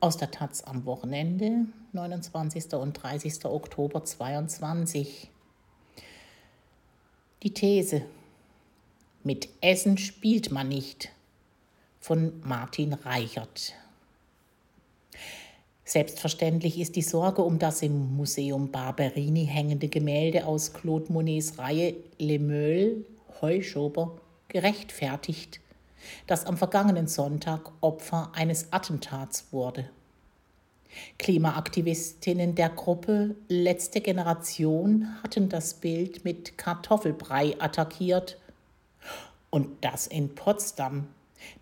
Aus der Taz am Wochenende, 29. und 30. Oktober 2022. Die These. Mit Essen spielt man nicht. Von Martin Reichert. Selbstverständlich ist die Sorge um das im Museum Barberini hängende Gemälde aus Claude Monets Reihe Le Meul, Heuschober, gerechtfertigt das am vergangenen Sonntag Opfer eines Attentats wurde. Klimaaktivistinnen der Gruppe Letzte Generation hatten das Bild mit Kartoffelbrei attackiert. Und das in Potsdam,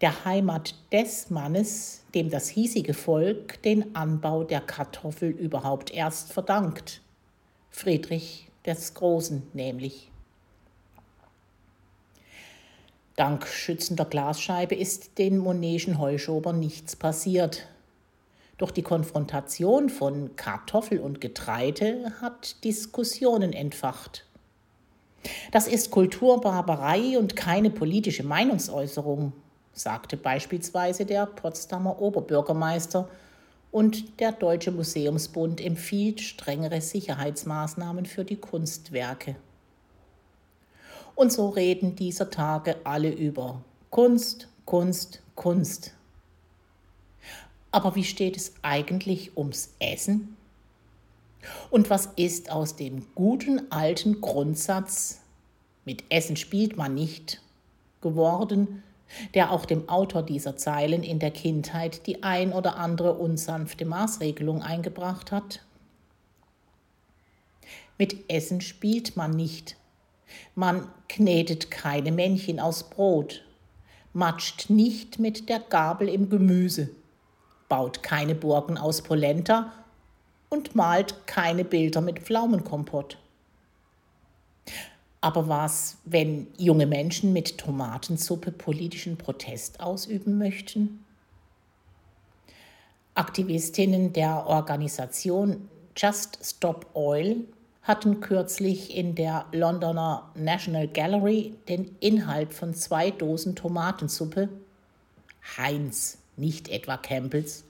der Heimat des Mannes, dem das hiesige Volk den Anbau der Kartoffel überhaupt erst verdankt. Friedrich des Großen nämlich. Dank schützender Glasscheibe ist den Monetschen Heuschobern nichts passiert. Doch die Konfrontation von Kartoffel und Getreide hat Diskussionen entfacht. Das ist Kulturbarbarei und keine politische Meinungsäußerung, sagte beispielsweise der Potsdamer Oberbürgermeister, und der Deutsche Museumsbund empfiehlt strengere Sicherheitsmaßnahmen für die Kunstwerke. Und so reden dieser Tage alle über Kunst, Kunst, Kunst. Aber wie steht es eigentlich ums Essen? Und was ist aus dem guten alten Grundsatz, mit Essen spielt man nicht, geworden, der auch dem Autor dieser Zeilen in der Kindheit die ein oder andere unsanfte Maßregelung eingebracht hat? Mit Essen spielt man nicht, man knetet keine Männchen aus Brot, matscht nicht mit der Gabel im Gemüse, baut keine Burgen aus Polenta und malt keine Bilder mit Pflaumenkompott. Aber was, wenn junge Menschen mit Tomatensuppe politischen Protest ausüben möchten? Aktivistinnen der Organisation Just Stop Oil hatten kürzlich in der Londoner National Gallery den Inhalt von zwei Dosen Tomatensuppe, Heinz, nicht etwa Campbells,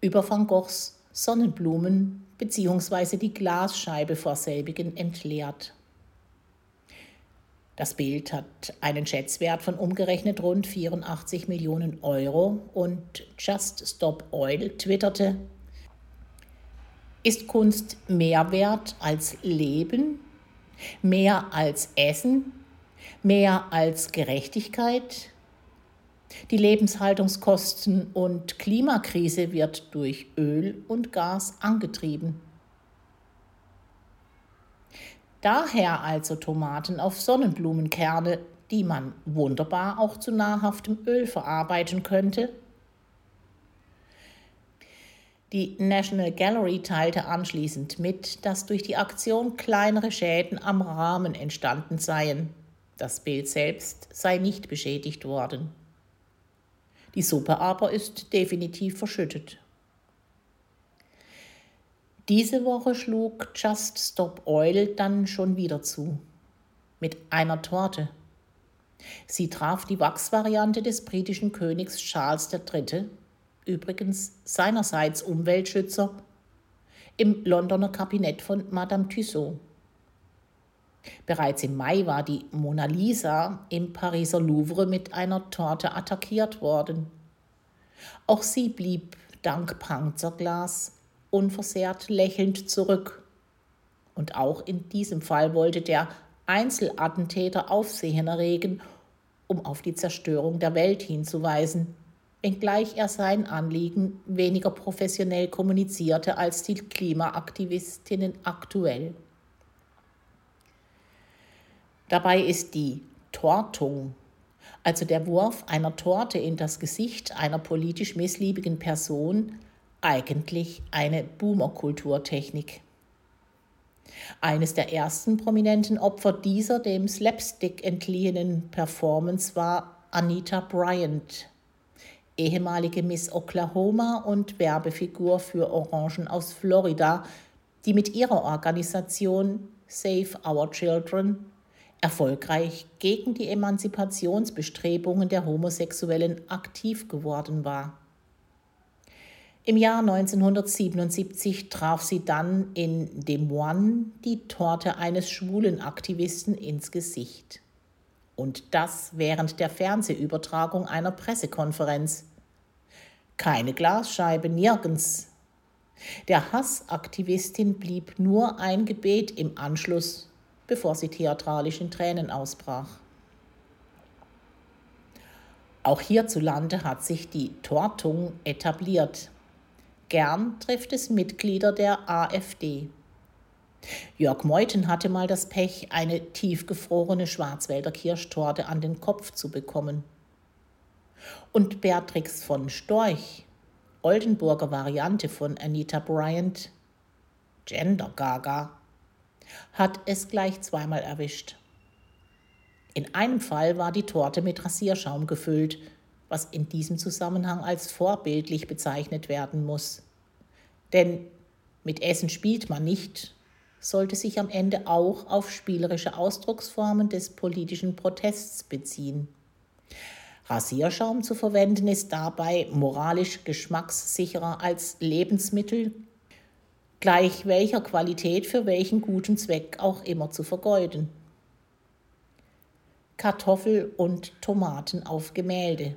über Van Goghs Sonnenblumen bzw. die Glasscheibe vor selbigen entleert. Das Bild hat einen Schätzwert von umgerechnet rund 84 Millionen Euro und Just Stop Oil twitterte, ist Kunst mehr wert als Leben, mehr als Essen, mehr als Gerechtigkeit? Die Lebenshaltungskosten und Klimakrise wird durch Öl und Gas angetrieben. Daher also Tomaten auf Sonnenblumenkerne, die man wunderbar auch zu nahrhaftem Öl verarbeiten könnte die National Gallery teilte anschließend mit, dass durch die Aktion kleinere Schäden am Rahmen entstanden seien. Das Bild selbst sei nicht beschädigt worden. Die Suppe aber ist definitiv verschüttet. Diese Woche schlug Just Stop Oil dann schon wieder zu. Mit einer Torte. Sie traf die Wachsvariante des britischen Königs Charles III übrigens seinerseits Umweltschützer, im Londoner Kabinett von Madame Tussaud. Bereits im Mai war die Mona Lisa im Pariser Louvre mit einer Torte attackiert worden. Auch sie blieb dank Panzerglas unversehrt lächelnd zurück. Und auch in diesem Fall wollte der Einzelattentäter Aufsehen erregen, um auf die Zerstörung der Welt hinzuweisen wenngleich er sein Anliegen weniger professionell kommunizierte als die Klimaaktivistinnen aktuell. Dabei ist die Tortung, also der Wurf einer Torte in das Gesicht einer politisch missliebigen Person, eigentlich eine Boomer-Kulturtechnik. Eines der ersten prominenten Opfer dieser dem Slapstick entliehenen Performance war Anita Bryant, ehemalige Miss Oklahoma und Werbefigur für Orangen aus Florida, die mit ihrer Organisation Save Our Children erfolgreich gegen die Emanzipationsbestrebungen der Homosexuellen aktiv geworden war. Im Jahr 1977 traf sie dann in Des Moines die Torte eines schwulen Aktivisten ins Gesicht. Und das während der Fernsehübertragung einer Pressekonferenz. Keine Glasscheibe, nirgends. Der Hassaktivistin blieb nur ein Gebet im Anschluss, bevor sie theatralisch in Tränen ausbrach. Auch hierzulande hat sich die Tortung etabliert. Gern trifft es Mitglieder der AfD. Jörg Meuthen hatte mal das Pech, eine tiefgefrorene Schwarzwälder Kirschtorte an den Kopf zu bekommen. Und Beatrix von Storch, Oldenburger Variante von Anita Bryant, Gender Gaga, hat es gleich zweimal erwischt. In einem Fall war die Torte mit Rasierschaum gefüllt was in diesem Zusammenhang als vorbildlich bezeichnet werden muss. Denn mit Essen spielt man nicht, sollte sich am Ende auch auf spielerische Ausdrucksformen des politischen Protests beziehen. Rasierschaum zu verwenden ist dabei moralisch geschmackssicherer als Lebensmittel, gleich welcher Qualität für welchen guten Zweck auch immer zu vergeuden. Kartoffel und Tomaten auf Gemälde.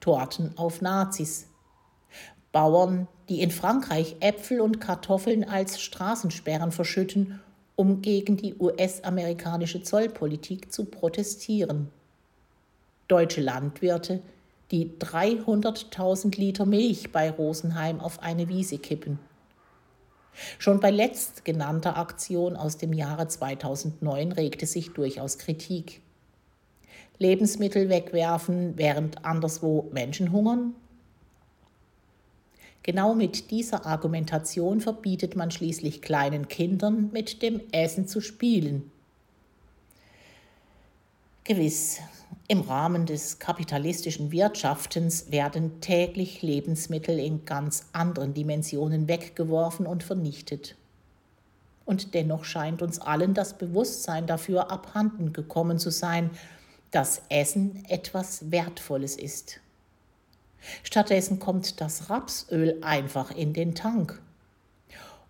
Torten auf Nazis. Bauern, die in Frankreich Äpfel und Kartoffeln als Straßensperren verschütten, um gegen die US-amerikanische Zollpolitik zu protestieren. Deutsche Landwirte, die 300.000 Liter Milch bei Rosenheim auf eine Wiese kippen. Schon bei letztgenannter Aktion aus dem Jahre 2009 regte sich durchaus Kritik. Lebensmittel wegwerfen, während anderswo Menschen hungern? Genau mit dieser Argumentation verbietet man schließlich kleinen Kindern mit dem Essen zu spielen. Gewiss, im Rahmen des kapitalistischen Wirtschaftens werden täglich Lebensmittel in ganz anderen Dimensionen weggeworfen und vernichtet. Und dennoch scheint uns allen das Bewusstsein dafür abhanden gekommen zu sein, dass Essen etwas Wertvolles ist. Stattdessen kommt das Rapsöl einfach in den Tank.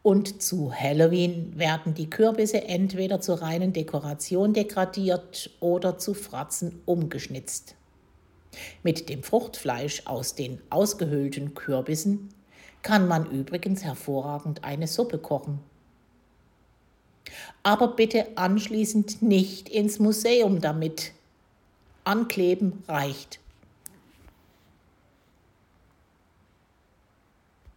Und zu Halloween werden die Kürbisse entweder zur reinen Dekoration degradiert oder zu Fratzen umgeschnitzt. Mit dem Fruchtfleisch aus den ausgehöhlten Kürbissen kann man übrigens hervorragend eine Suppe kochen. Aber bitte anschließend nicht ins Museum damit, Ankleben reicht.